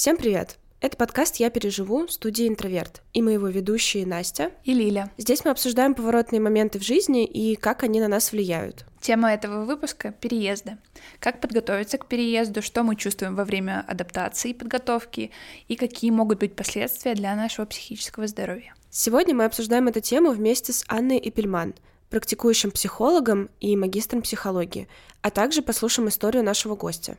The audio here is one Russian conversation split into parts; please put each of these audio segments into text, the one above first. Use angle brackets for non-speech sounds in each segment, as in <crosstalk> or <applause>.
Всем привет! Это подкаст «Я переживу» студии «Интроверт» и мы его ведущие Настя и Лиля. Здесь мы обсуждаем поворотные моменты в жизни и как они на нас влияют. Тема этого выпуска — переезды. Как подготовиться к переезду, что мы чувствуем во время адаптации и подготовки, и какие могут быть последствия для нашего психического здоровья. Сегодня мы обсуждаем эту тему вместе с Анной Эпельман, практикующим психологом и магистром психологии, а также послушаем историю нашего гостя.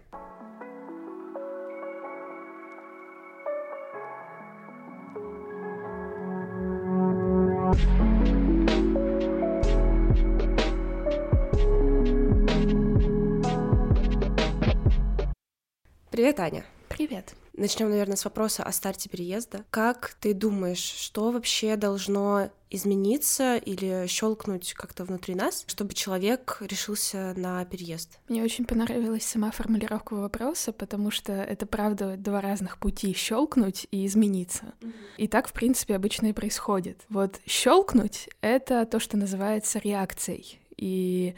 Привет, Аня. Привет. Начнем, наверное, с вопроса о старте переезда. Как ты думаешь, что вообще должно измениться или щелкнуть как-то внутри нас, чтобы человек решился на переезд? Мне очень понравилась сама формулировка вопроса, потому что это правда два разных пути щелкнуть и измениться. Mm-hmm. И так, в принципе, обычно и происходит. Вот щелкнуть это то, что называется реакцией. И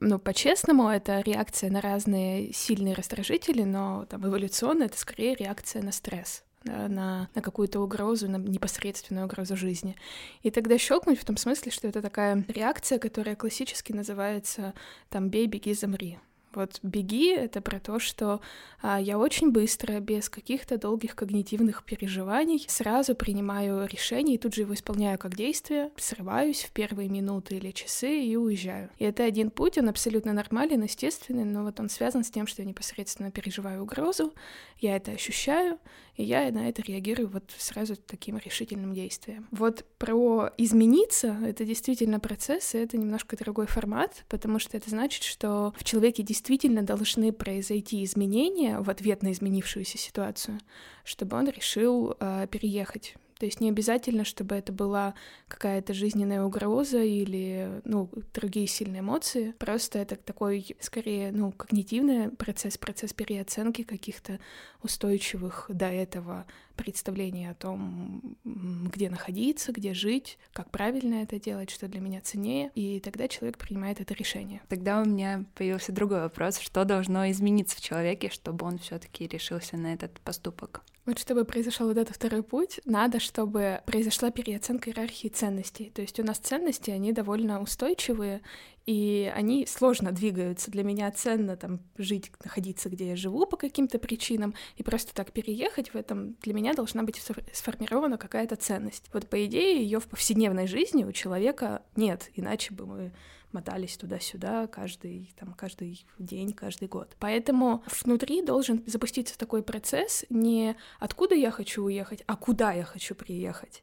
ну, по-честному, это реакция на разные сильные раздражители, но там эволюционно это скорее реакция на стресс да, на, на какую-то угрозу, на непосредственную угрозу жизни. И тогда щелкнуть в том смысле, что это такая реакция, которая классически называется там «бей, беги, замри». Вот беги — это про то, что а, я очень быстро, без каких-то долгих когнитивных переживаний, сразу принимаю решение и тут же его исполняю как действие, срываюсь в первые минуты или часы и уезжаю. И это один путь, он абсолютно нормален, естественный, но вот он связан с тем, что я непосредственно переживаю угрозу, я это ощущаю, и я на это реагирую вот сразу таким решительным действием. Вот про измениться — это действительно процесс, и это немножко другой формат, потому что это значит, что в человеке действительно действительно должны произойти изменения в ответ на изменившуюся ситуацию, чтобы он решил э, переехать. То есть не обязательно, чтобы это была какая-то жизненная угроза или, ну, другие сильные эмоции. Просто это такой, скорее, ну, когнитивный процесс, процесс переоценки каких-то устойчивых до этого представлений о том, где находиться, где жить, как правильно это делать, что для меня ценнее, и тогда человек принимает это решение. Тогда у меня появился другой вопрос, что должно измениться в человеке, чтобы он все таки решился на этот поступок? Вот чтобы произошел вот этот второй путь, надо, чтобы произошла переоценка иерархии ценностей. То есть у нас ценности, они довольно устойчивые, и они сложно двигаются. Для меня ценно там жить, находиться, где я живу по каким-то причинам, и просто так переехать в этом для меня должна быть сформирована какая-то ценность. Вот по идее ее в повседневной жизни у человека нет, иначе бы мы мотались туда-сюда каждый, там, каждый день, каждый год. Поэтому внутри должен запуститься такой процесс не откуда я хочу уехать, а куда я хочу приехать.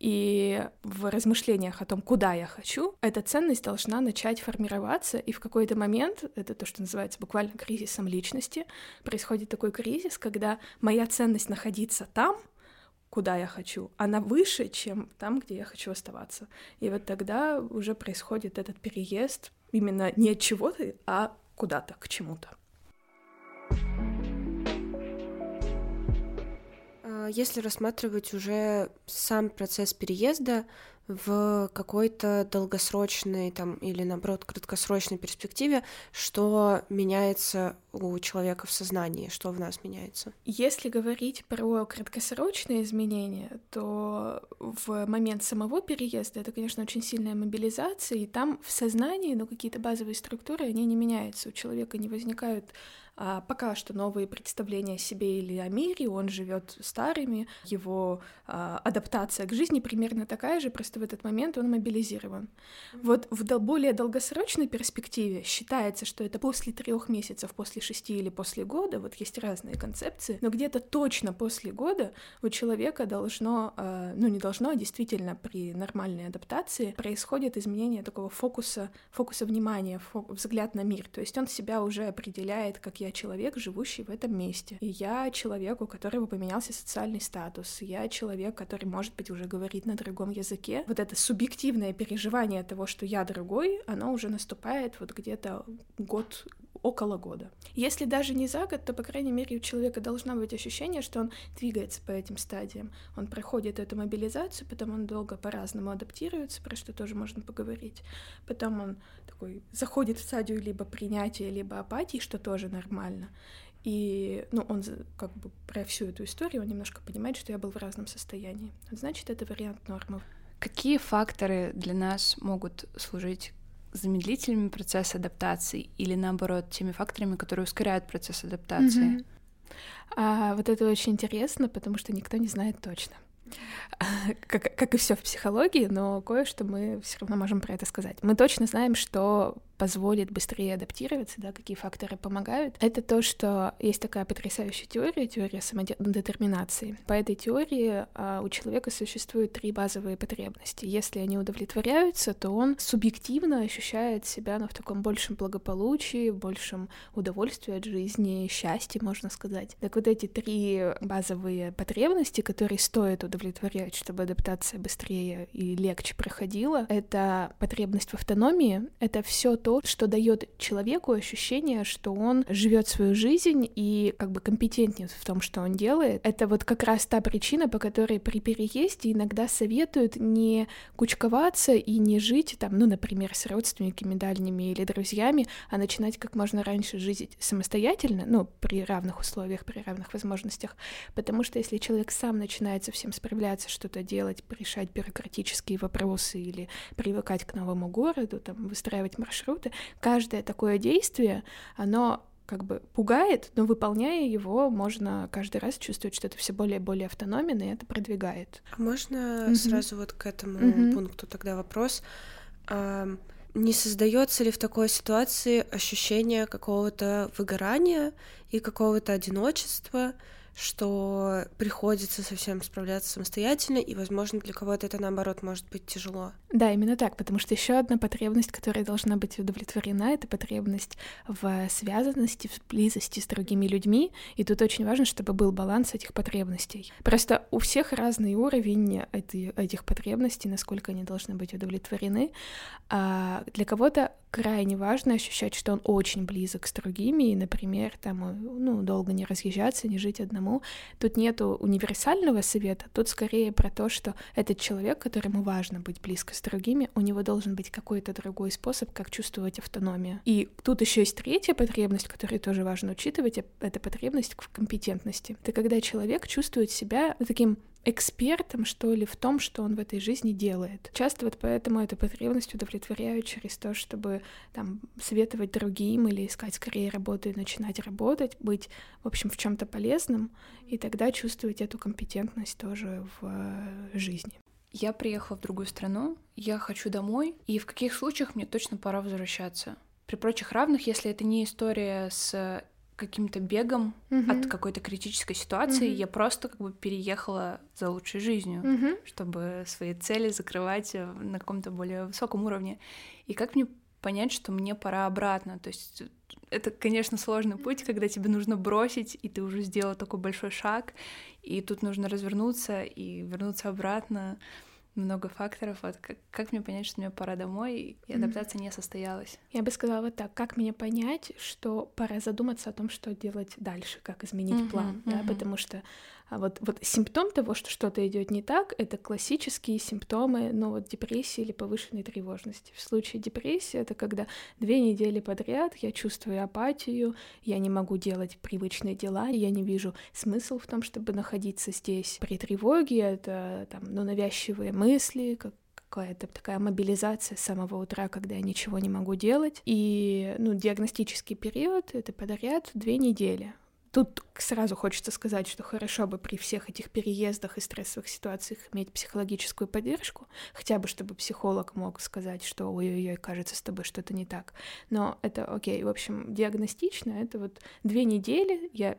И в размышлениях о том, куда я хочу, эта ценность должна начать формироваться, и в какой-то момент, это то, что называется буквально кризисом личности, происходит такой кризис, когда моя ценность находиться там — куда я хочу, она выше, чем там, где я хочу оставаться. И вот тогда уже происходит этот переезд именно не от чего-то, а куда-то, к чему-то. Если рассматривать уже сам процесс переезда, в какой-то долгосрочной там, или, наоборот, краткосрочной перспективе, что меняется у человека в сознании, что в нас меняется. Если говорить про краткосрочные изменения, то в момент самого переезда это, конечно, очень сильная мобилизация, и там в сознании, ну, какие-то базовые структуры, они не меняются, у человека не возникают а, пока что новые представления о себе или о мире, он живет старыми, его а, адаптация к жизни примерно такая же, просто в этот момент он мобилизирован. Вот в более долгосрочной перспективе считается, что это после трех месяцев, после шести или после года, вот есть разные концепции, но где-то точно после года у человека должно, а, ну не должно, а действительно при нормальной адаптации происходит изменение такого фокуса, фокуса внимания, фок, взгляд на мир, то есть он себя уже определяет как я человек, живущий в этом месте. И я человек, у которого поменялся социальный статус. Я человек, который, может быть, уже говорит на другом языке. Вот это субъективное переживание того, что я другой, оно уже наступает вот где-то год около года. Если даже не за год, то, по крайней мере, у человека должно быть ощущение, что он двигается по этим стадиям. Он проходит эту мобилизацию, потом он долго по-разному адаптируется, про что тоже можно поговорить. Потом он такой заходит в стадию либо принятия, либо апатии, что тоже нормально. и, ну, он как бы про всю эту историю, он немножко понимает, что я был в разном состоянии. Значит, это вариант нормы. Какие факторы для нас могут служить замедлителями процесса адаптации или наоборот теми факторами, которые ускоряют процесс адаптации? Mm-hmm. А, вот это очень интересно, потому что никто не знает точно. <laughs> Как, как и все в психологии, но кое-что мы все равно можем про это сказать. Мы точно знаем, что позволит быстрее адаптироваться, да, какие факторы помогают, это то, что есть такая потрясающая теория, теория самодетерминации. По этой теории а, у человека существуют три базовые потребности. Если они удовлетворяются, то он субъективно ощущает себя ну, в таком большем благополучии, большем удовольствии от жизни, счастье, можно сказать. Так вот эти три базовые потребности, которые стоит удовлетворять, чтобы адаптация быстрее и легче проходила, это потребность в автономии, это все то, то, что дает человеку ощущение, что он живет свою жизнь и как бы компетентен в том, что он делает. Это вот как раз та причина, по которой при переезде иногда советуют не кучковаться и не жить там, ну, например, с родственниками дальними или друзьями, а начинать как можно раньше жить самостоятельно, ну, при равных условиях, при равных возможностях. Потому что если человек сам начинает со всем справляться, что-то делать, решать бюрократические вопросы или привыкать к новому городу, там, выстраивать маршрут, продукты. Каждое такое действие, оно как бы пугает, но выполняя его, можно каждый раз чувствовать, что это все более и более автономен, и это продвигает. А можно mm-hmm. сразу вот к этому mm-hmm. пункту тогда вопрос? А, не создается ли в такой ситуации ощущение какого-то выгорания и какого-то одиночества? Что приходится совсем справляться самостоятельно, и, возможно, для кого-то это, наоборот, может быть тяжело. Да, именно так, потому что еще одна потребность, которая должна быть удовлетворена, это потребность в связанности, в близости с другими людьми, и тут очень важно, чтобы был баланс этих потребностей. Просто у всех разный уровень этих потребностей, насколько они должны быть удовлетворены. А для кого-то крайне важно ощущать, что он очень близок с другими, и, например, там, ну, долго не разъезжаться, не жить одному. Тут нету универсального совета, тут скорее про то, что этот человек, которому важно быть близко с другими, у него должен быть какой-то другой способ, как чувствовать автономию. И тут еще есть третья потребность, которую тоже важно учитывать, это потребность в компетентности. Это когда человек чувствует себя таким экспертом, что ли, в том, что он в этой жизни делает. Часто вот поэтому эту потребность удовлетворяют через то, чтобы там советовать другим или искать скорее работу и начинать работать, быть, в общем, в чем то полезным, и тогда чувствовать эту компетентность тоже в э, жизни. Я приехала в другую страну, я хочу домой, и в каких случаях мне точно пора возвращаться? При прочих равных, если это не история с каким-то бегом mm-hmm. от какой-то критической ситуации. Mm-hmm. Я просто как бы переехала за лучшей жизнью, mm-hmm. чтобы свои цели закрывать э, на каком-то более высоком уровне. И как мне понять, что мне пора обратно? То есть это, конечно, сложный путь, когда тебе нужно бросить, и ты уже сделал такой большой шаг, и тут нужно развернуться и вернуться обратно много факторов. Вот как, как мне понять, что мне пора домой, и адаптация mm-hmm. не состоялась? Я бы сказала вот так, как мне понять, что пора задуматься о том, что делать дальше, как изменить mm-hmm. план, да, mm-hmm. потому что а вот, вот симптом того, что что-то идет не так, это классические симптомы, ну вот депрессии или повышенной тревожности. В случае депрессии это когда две недели подряд я чувствую апатию, я не могу делать привычные дела, я не вижу смысл в том, чтобы находиться здесь. При тревоге это там, ну, навязчивые мысли, как какая-то такая мобилизация с самого утра, когда я ничего не могу делать. И, ну, диагностический период — это подряд две недели. Тут сразу хочется сказать, что хорошо бы при всех этих переездах и стрессовых ситуациях иметь психологическую поддержку, хотя бы чтобы психолог мог сказать, что ой-ой-ой, кажется, с тобой что-то не так. Но это окей. В общем, диагностично это вот две недели я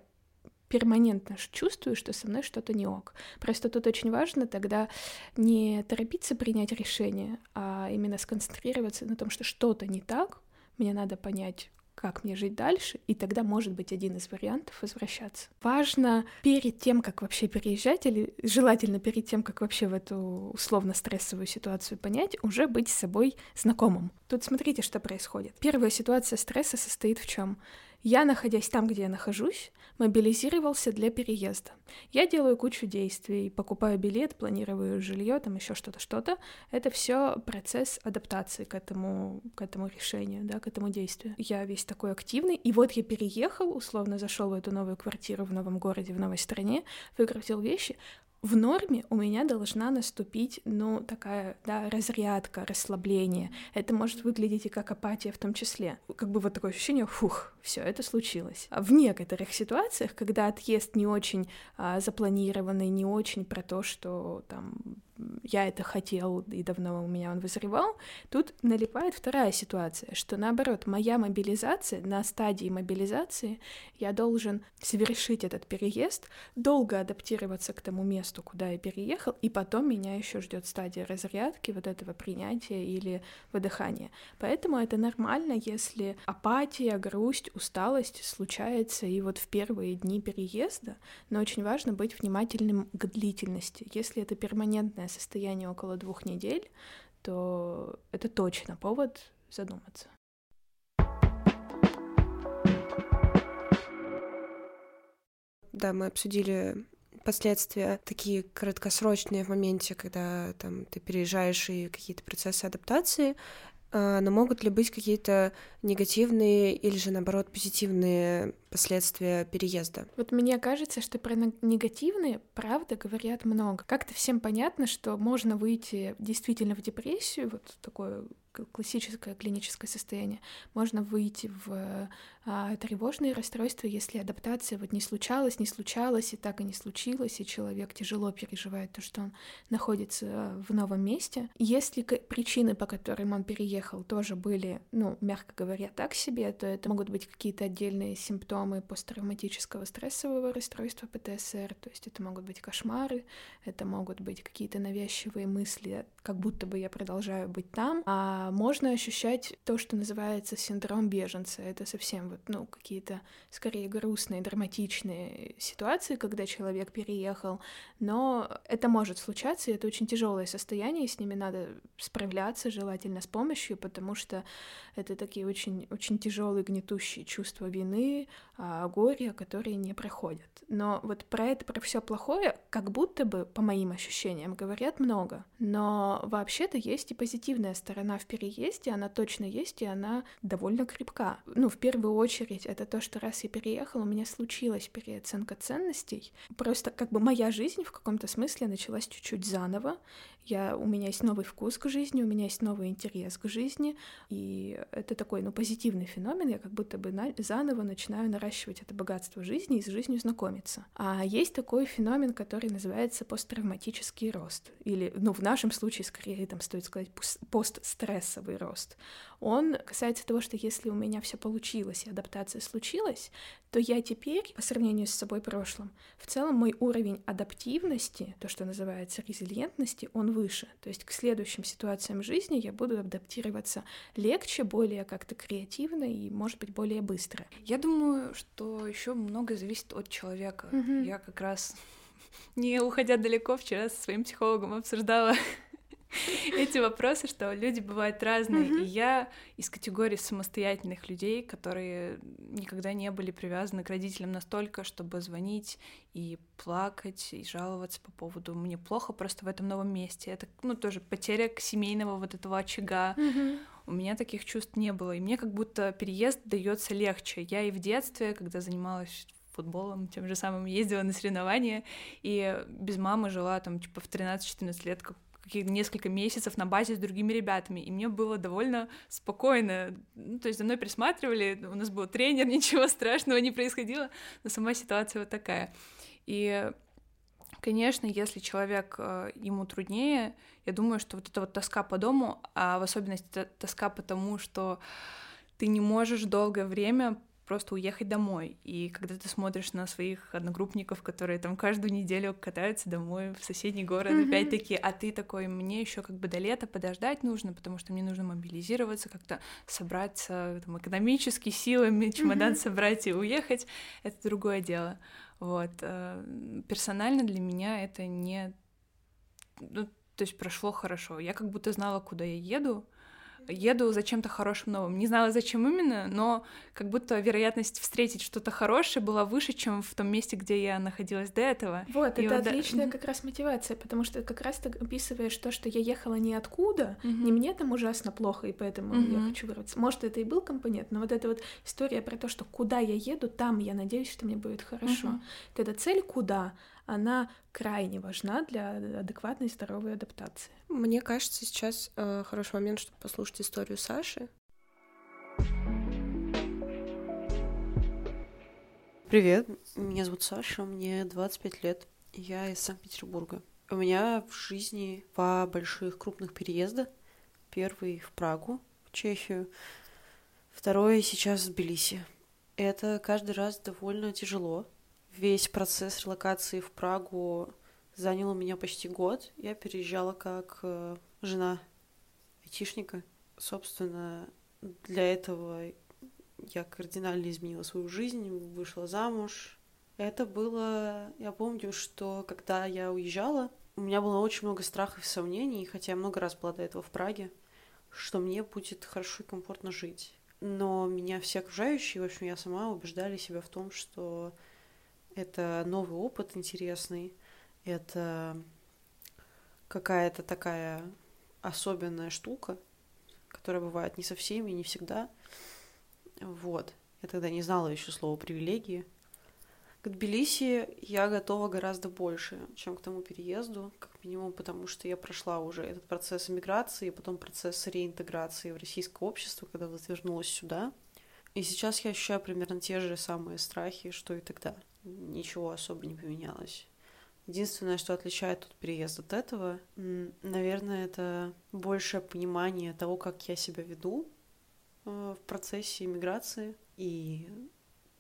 перманентно чувствую, что со мной что-то не ок. Просто тут очень важно тогда не торопиться принять решение, а именно сконцентрироваться на том, что что-то не так, мне надо понять, как мне жить дальше, и тогда может быть один из вариантов возвращаться. Важно перед тем, как вообще переезжать, или желательно перед тем, как вообще в эту условно-стрессовую ситуацию понять, уже быть с собой знакомым. Тут смотрите, что происходит. Первая ситуация стресса состоит в чем? Я, находясь там, где я нахожусь, мобилизировался для переезда. Я делаю кучу действий, покупаю билет, планирую жилье, там еще что-то, что-то. Это все процесс адаптации к этому, к этому решению, да, к этому действию. Я весь такой активный, и вот я переехал, условно зашел в эту новую квартиру в новом городе, в новой стране, выкрутил вещи, в норме у меня должна наступить, ну, такая, да, разрядка, расслабление. Это может выглядеть и как апатия в том числе. Как бы вот такое ощущение, фух, все, это случилось. А в некоторых ситуациях, когда отъезд не очень а, запланированный, не очень про то, что там я это хотел, и давно у меня он вызревал, тут налипает вторая ситуация, что наоборот, моя мобилизация, на стадии мобилизации я должен совершить этот переезд, долго адаптироваться к тому месту, куда я переехал, и потом меня еще ждет стадия разрядки, вот этого принятия или выдыхания. Поэтому это нормально, если апатия, грусть, усталость случается и вот в первые дни переезда, но очень важно быть внимательным к длительности. Если это перманентное состояние около двух недель, то это точно повод задуматься. Да, мы обсудили последствия такие краткосрочные в моменте, когда там ты переезжаешь и какие-то процессы адаптации. А, но могут ли быть какие-то негативные или же, наоборот, позитивные последствия переезда? Вот мне кажется, что про негативные, правда, говорят много. Как-то всем понятно, что можно выйти действительно в депрессию, вот такое классическое клиническое состояние. Можно выйти в а, тревожные расстройства, если адаптация вот не случалась, не случалась, и так и не случилось, и человек тяжело переживает то, что он находится в новом месте. Если причины, по которым он переехал, тоже были, ну, мягко говоря, так себе, то это могут быть какие-то отдельные симптомы посттравматического стрессового расстройства ПТСР, то есть это могут быть кошмары, это могут быть какие-то навязчивые мысли, как будто бы я продолжаю быть там, а можно ощущать то, что называется синдром беженца. Это совсем вот, ну, какие-то скорее грустные, драматичные ситуации, когда человек переехал, но это может случаться, и это очень тяжелое состояние, и с ними надо справляться, желательно с помощью, потому что это такие очень, очень тяжелые, гнетущие чувства вины, а, горя, которые не проходят. Но вот про это, про все плохое, как будто бы, по моим ощущениям, говорят много. Но вообще-то есть и позитивная сторона в переезде, она точно есть, и она довольно крепка. Ну, в первую очередь, это то, что раз я переехала, у меня случилась переоценка ценностей. Просто как бы моя жизнь в каком-то смысле началась чуть-чуть заново. Я, у меня есть новый вкус к жизни, у меня есть новый интерес к жизни, и это такой, ну, позитивный феномен, я как будто бы на, заново начинаю наращивать это богатство жизни и с жизнью знакомиться. А есть такой феномен, который называется посттравматический рост, или, ну, в нашем случае, скорее, там стоит сказать, постстрессовый рост он касается того, что если у меня все получилось и адаптация случилась, то я теперь, по сравнению с собой прошлым, в целом мой уровень адаптивности, то, что называется резилиентности, он выше. То есть к следующим ситуациям жизни я буду адаптироваться легче, более как-то креативно и, может быть, более быстро. Я думаю, что еще многое зависит от человека. Mm-hmm. Я как раз <laughs> не уходя далеко, вчера со своим психологом обсуждала <laughs> эти вопросы, что люди бывают разные, и я из категории самостоятельных людей, которые никогда не были привязаны к родителям настолько, чтобы звонить и плакать, и жаловаться по поводу «мне плохо просто в этом новом месте». Это, ну, тоже потеря семейного вот этого очага. У меня таких чувств не было, и мне как будто переезд дается легче. Я и в детстве, когда занималась футболом, тем же самым ездила на соревнования, и без мамы жила там, типа, в 13-14 лет, как несколько месяцев на базе с другими ребятами, и мне было довольно спокойно. Ну, то есть за мной присматривали, у нас был тренер, <laughs> ничего страшного не происходило, но сама ситуация вот такая. И Конечно, если человек, э, ему труднее, я думаю, что вот эта вот тоска по дому, а в особенности тоска по тому, что ты не можешь долгое время просто уехать домой. И когда ты смотришь на своих одногруппников, которые там каждую неделю катаются домой в соседний город, mm-hmm. опять-таки, а ты такой, мне еще как бы до лета подождать нужно, потому что мне нужно мобилизироваться, как-то собраться там, экономически силами, чемодан mm-hmm. собрать и уехать, это другое дело. Вот. Э, персонально для меня это не... Ну, то есть прошло хорошо. Я как будто знала, куда я еду, еду за чем-то хорошим новым. Не знала, зачем именно, но как будто вероятность встретить что-то хорошее была выше, чем в том месте, где я находилась до этого. Вот, и это вот отличная да... как раз мотивация, потому что как раз ты описываешь то, что я ехала ниоткуда, mm-hmm. не мне там ужасно плохо, и поэтому mm-hmm. я хочу вырваться. Может, это и был компонент, но вот эта вот история про то, что куда я еду, там я надеюсь, что мне будет хорошо. Mm-hmm. Когда цель куда, она крайне важна для адекватной здоровой адаптации. Мне кажется, сейчас э, хороший момент, чтобы послушать историю Саши. Привет, меня зовут Саша, мне 25 лет, я из Санкт-Петербурга. У меня в жизни два больших крупных переезда. Первый в Прагу, в Чехию, второй сейчас в Тбилиси. Это каждый раз довольно тяжело, Весь процесс релокации в Прагу занял у меня почти год. Я переезжала как э, жена айтишника. Собственно, для этого я кардинально изменила свою жизнь, вышла замуж. Это было... Я помню, что когда я уезжала, у меня было очень много страхов и сомнений, хотя я много раз была до этого в Праге, что мне будет хорошо и комфортно жить. Но меня все окружающие, в общем, я сама убеждали себя в том, что это новый опыт интересный, это какая-то такая особенная штука, которая бывает не со всеми, не всегда. Вот. Я тогда не знала еще слова привилегии. К Тбилиси я готова гораздо больше, чем к тому переезду, как минимум потому, что я прошла уже этот процесс иммиграции, потом процесс реинтеграции в российское общество, когда вот вернулась сюда. И сейчас я ощущаю примерно те же самые страхи, что и тогда ничего особо не поменялось. Единственное, что отличает тот переезд от этого, наверное, это большее понимание того, как я себя веду э, в процессе иммиграции и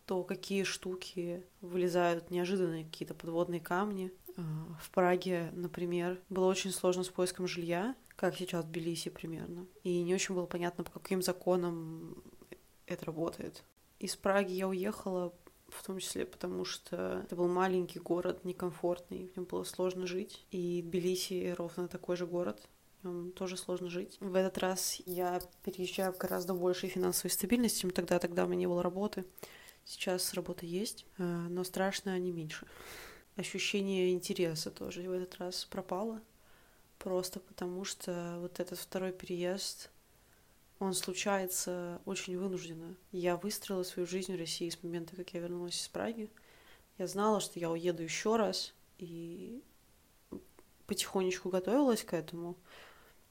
то, какие штуки вылезают неожиданные какие-то подводные камни. Э, в Праге, например, было очень сложно с поиском жилья, как сейчас в Тбилиси примерно. И не очень было понятно, по каким законам это работает. Из Праги я уехала в том числе потому, что это был маленький город, некомфортный, в нем было сложно жить. И Тбилиси ровно такой же город, в нем тоже сложно жить. В этот раз я переезжаю в гораздо большей финансовой стабильности, чем тогда, тогда у меня не было работы. Сейчас работа есть, э, но страшно не меньше. Ощущение интереса тоже в этот раз пропало, просто потому что вот этот второй переезд он случается очень вынужденно. Я выстроила свою жизнь в России с момента, как я вернулась из Праги. Я знала, что я уеду еще раз, и потихонечку готовилась к этому.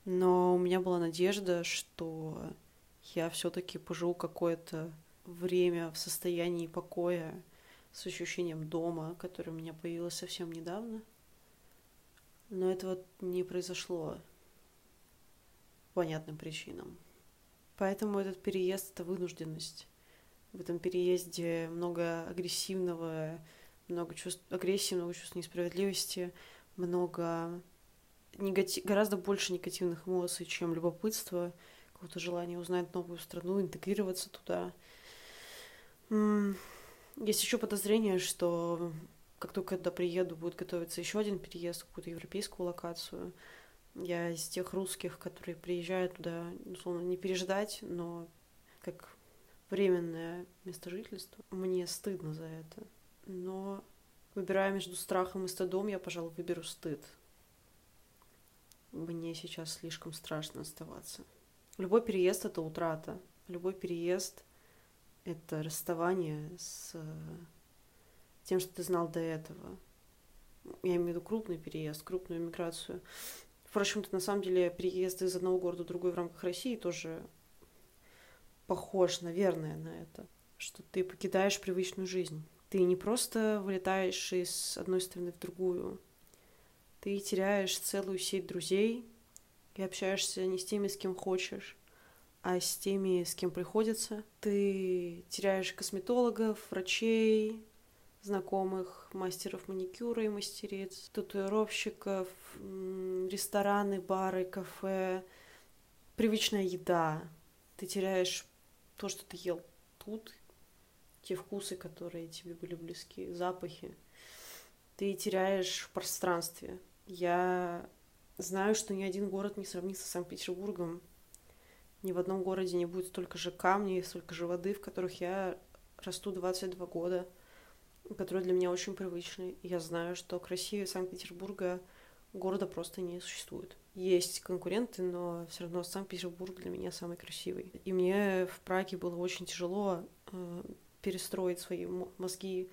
Но у меня была надежда, что я все-таки поживу какое-то время в состоянии покоя с ощущением дома, которое у меня появилось совсем недавно. Но этого не произошло по понятным причинам. Поэтому этот переезд — это вынужденность. В этом переезде много агрессивного, много чувств агрессии, много чувств несправедливости, много негатив... гораздо больше негативных эмоций, чем любопытство, какого-то желания узнать новую страну, интегрироваться туда. Есть еще подозрение, что как только я туда приеду, будет готовиться еще один переезд в какую-то европейскую локацию — я из тех русских, которые приезжают туда, условно, не переждать, но как временное место жительства. Мне стыдно за это. Но выбирая между страхом и стыдом, я, пожалуй, выберу стыд. Мне сейчас слишком страшно оставаться. Любой переезд — это утрата. Любой переезд — это расставание с тем, что ты знал до этого. Я имею в виду крупный переезд, крупную миграцию. Впрочем, на самом деле переезд из одного города в другой в рамках России тоже похож, наверное, на это, что ты покидаешь привычную жизнь. Ты не просто вылетаешь из одной страны в другую, ты теряешь целую сеть друзей и общаешься не с теми, с кем хочешь, а с теми, с кем приходится. Ты теряешь косметологов, врачей, знакомых мастеров маникюра и мастериц, татуировщиков, рестораны, бары, кафе, привычная еда. Ты теряешь то, что ты ел тут, те вкусы, которые тебе были близки, запахи. Ты теряешь в пространстве. Я знаю, что ни один город не сравнится с Санкт-Петербургом. Ни в одном городе не будет столько же камней, столько же воды, в которых я расту 22 года, которые для меня очень привычны. Я знаю, что красивее Санкт-Петербурга города просто не существует. Есть конкуренты, но все равно Санкт-Петербург для меня самый красивый. И мне в Праге было очень тяжело э, перестроить свои мозги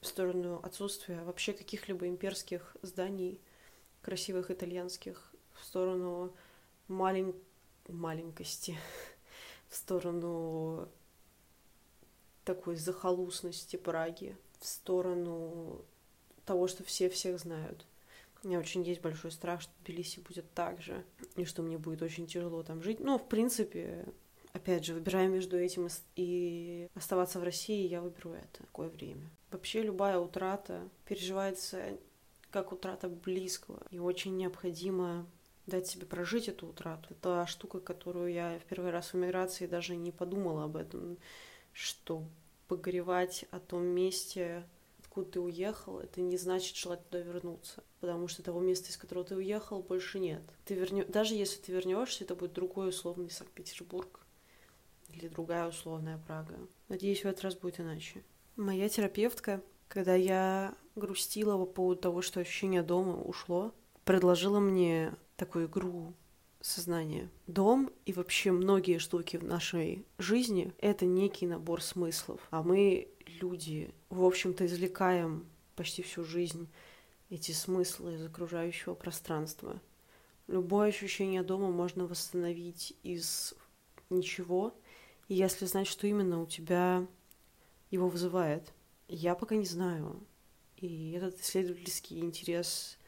в сторону отсутствия вообще каких-либо имперских зданий, красивых итальянских, в сторону малень... маленькости, <laughs> в сторону такой захолустности Праги, в сторону того, что все всех знают. У меня очень есть большой страх, что Тбилиси будет так же, и что мне будет очень тяжело там жить. Но, в принципе, опять же, выбирая между этим и оставаться в России, я выберу это, такое время. Вообще любая утрата переживается как утрата близкого, и очень необходимо дать себе прожить эту утрату. Это штука, которую я в первый раз в эмиграции даже не подумала об этом, что погревать о том месте, откуда ты уехал, это не значит желать туда вернуться, потому что того места, из которого ты уехал, больше нет. Ты вернё... Даже если ты вернешься, это будет другой условный Санкт-Петербург или другая условная Прага. Надеюсь, в этот раз будет иначе. Моя терапевтка, когда я грустила по поводу того, что ощущение дома ушло, предложила мне такую игру сознания. Дом и вообще многие штуки в нашей жизни — это некий набор смыслов. А мы, люди, в общем-то, извлекаем почти всю жизнь эти смыслы из окружающего пространства. Любое ощущение дома можно восстановить из ничего, если знать, что именно у тебя его вызывает. Я пока не знаю. И этот исследовательский интерес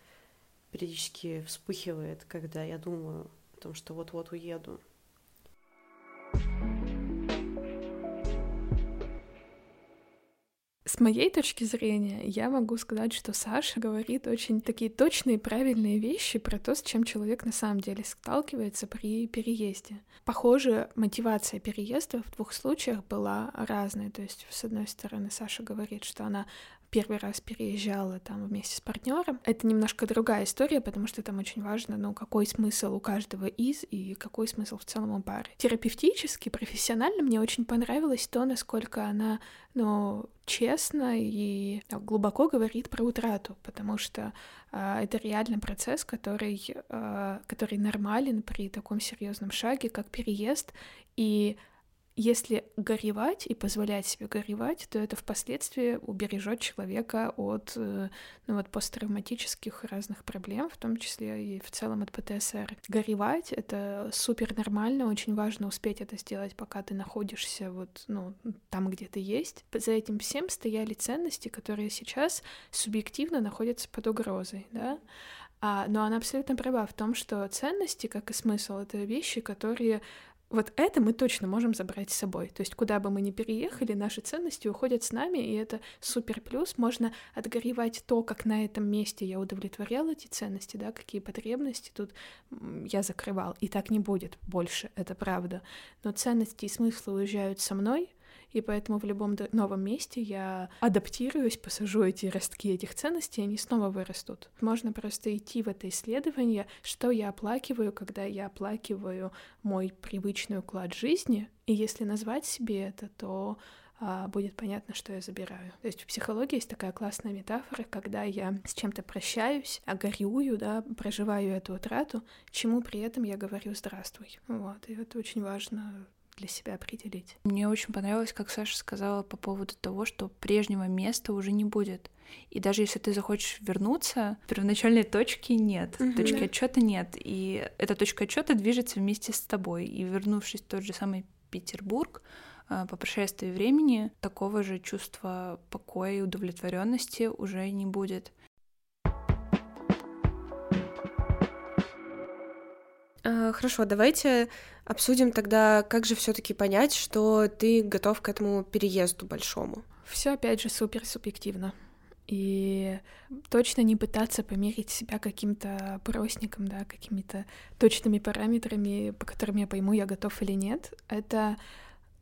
периодически вспыхивает, когда я думаю о том, что вот-вот уеду. С моей точки зрения, я могу сказать, что Саша говорит очень такие точные, правильные вещи про то, с чем человек на самом деле сталкивается при переезде. Похоже, мотивация переезда в двух случаях была разной. То есть, с одной стороны, Саша говорит, что она первый раз переезжала там вместе с партнером. Это немножко другая история, потому что там очень важно, ну, какой смысл у каждого из и какой смысл в целом у пары. Терапевтически, профессионально мне очень понравилось то, насколько она, ну, честно и глубоко говорит про утрату, потому что э, это реально процесс, который, э, который нормален при таком серьезном шаге, как переезд, и если горевать и позволять себе горевать, то это впоследствии убережет человека от э, ну, вот, посттравматических разных проблем, в том числе и в целом от ПТСР. Горевать — это супер нормально, очень важно успеть это сделать, пока ты находишься вот, ну, там, где ты есть. За этим всем стояли ценности, которые сейчас субъективно находятся под угрозой, да, а, но она абсолютно права в том, что ценности, как и смысл, это вещи, которые вот это мы точно можем забрать с собой. То есть куда бы мы ни переехали, наши ценности уходят с нами, и это супер плюс. Можно отгоревать то, как на этом месте я удовлетворял эти ценности, да, какие потребности тут я закрывал. И так не будет больше, это правда. Но ценности и смыслы уезжают со мной, и поэтому в любом новом месте я адаптируюсь, посажу эти ростки этих ценностей, и они снова вырастут. Можно просто идти в это исследование, что я оплакиваю, когда я оплакиваю мой привычный уклад жизни, и если назвать себе это, то а, будет понятно, что я забираю. То есть в психологии есть такая классная метафора, когда я с чем-то прощаюсь, а горюю, да, проживаю эту утрату, чему при этом я говорю «здравствуй». Вот, и это очень важно для себя определить. Мне очень понравилось, как Саша сказала по поводу того, что прежнего места уже не будет. И даже если ты захочешь вернуться, первоначальной точки нет, угу, точки да. отчета нет. И эта точка отчета движется вместе с тобой. И вернувшись в тот же самый Петербург, а, по прошествии времени такого же чувства покоя и удовлетворенности уже не будет. Хорошо, давайте обсудим тогда, как же все-таки понять, что ты готов к этому переезду большому. Все опять же супер субъективно. И точно не пытаться померить себя каким-то простником, да, какими-то точными параметрами, по которым я пойму, я готов или нет. Это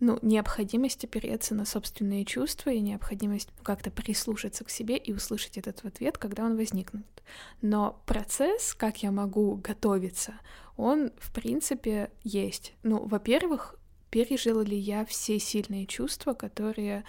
ну, необходимость опереться на собственные чувства и необходимость как-то прислушаться к себе и услышать этот ответ, когда он возникнет. Но процесс, как я могу готовиться, он, в принципе, есть. Ну, во-первых, пережила ли я все сильные чувства, которые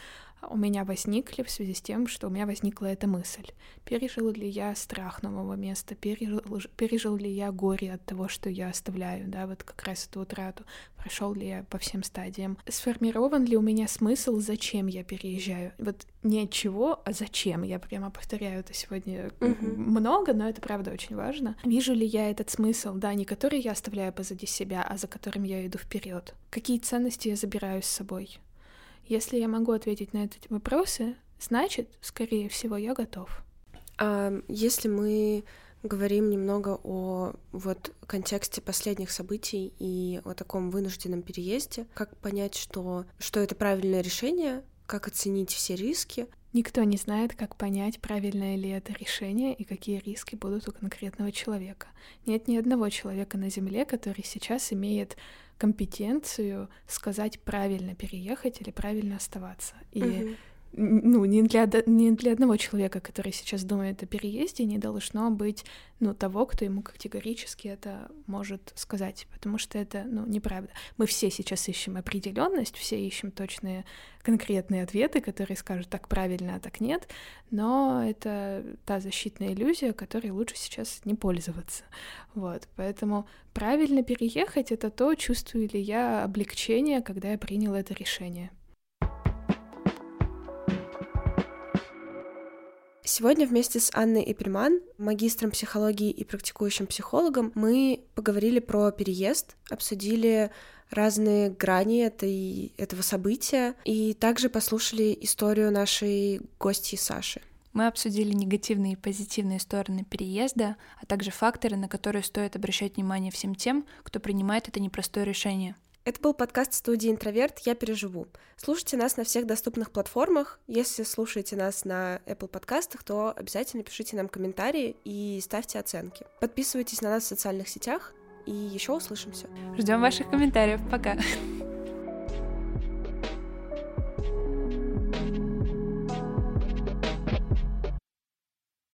у меня возникли в связи с тем, что у меня возникла эта мысль. Пережил ли я страх нового места, пережил, пережил ли я горе от того, что я оставляю, да, вот как раз эту утрату, прошел ли я по всем стадиям, сформирован ли у меня смысл, зачем я переезжаю. Вот не от чего, а зачем. Я прямо повторяю это сегодня uh-huh. много, но это правда очень важно. Вижу ли я этот смысл, да, не который я оставляю позади себя, а за которым я иду вперед. Какие ценности я забираю с собой? Если я могу ответить на эти вопросы, значит, скорее всего, я готов. А если мы говорим немного о вот контексте последних событий и о таком вынужденном переезде, как понять, что, что это правильное решение, как оценить все риски. Никто не знает, как понять, правильное ли это решение и какие риски будут у конкретного человека. Нет ни одного человека на Земле, который сейчас имеет компетенцию сказать правильно переехать или правильно оставаться. И угу ну, не для, не для одного человека, который сейчас думает о переезде, не должно быть, ну, того, кто ему категорически это может сказать, потому что это, ну, неправда. Мы все сейчас ищем определенность, все ищем точные конкретные ответы, которые скажут так правильно, а так нет, но это та защитная иллюзия, которой лучше сейчас не пользоваться. Вот, поэтому правильно переехать — это то, чувствую ли я облегчение, когда я принял это решение. Сегодня вместе с Анной Эпельман, магистром психологии и практикующим психологом, мы поговорили про переезд, обсудили разные грани этой, этого события и также послушали историю нашей гости Саши. Мы обсудили негативные и позитивные стороны переезда, а также факторы, на которые стоит обращать внимание всем тем, кто принимает это непростое решение. Это был подкаст студии «Интроверт. Я переживу». Слушайте нас на всех доступных платформах. Если слушаете нас на Apple подкастах, то обязательно пишите нам комментарии и ставьте оценки. Подписывайтесь на нас в социальных сетях, и еще услышимся. Ждем ваших комментариев. Пока.